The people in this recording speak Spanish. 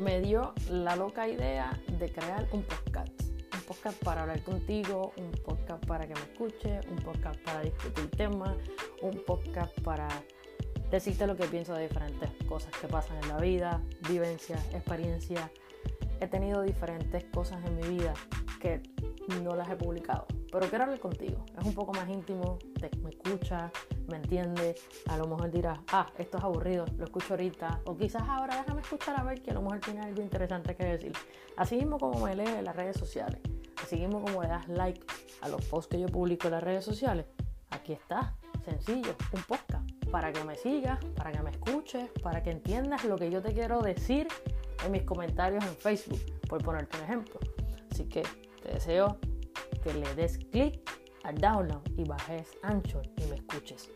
me dio la loca idea de crear un podcast. Un podcast para hablar contigo, un podcast para que me escuche, un podcast para discutir temas, un podcast para decirte lo que pienso de diferentes cosas que pasan en la vida, vivencias, experiencias. He tenido diferentes cosas en mi vida que no las he publicado, pero quiero hablar contigo. Es un poco más íntimo, te, me escucha, me entiende. A lo mejor dirás, ah, esto es aburrido, lo escucho ahorita. O quizás ahora déjame escuchar a ver que a lo mejor tiene algo interesante que decir. Así mismo como me lee en las redes sociales, así mismo como le das like a los posts que yo publico en las redes sociales, aquí está, sencillo, un podcast para que me sigas, para que me escuches, para que entiendas lo que yo te quiero decir en mis comentarios en Facebook, por ponerte un ejemplo. Así que te deseo que le des clic al download y bajes ancho y me escuches.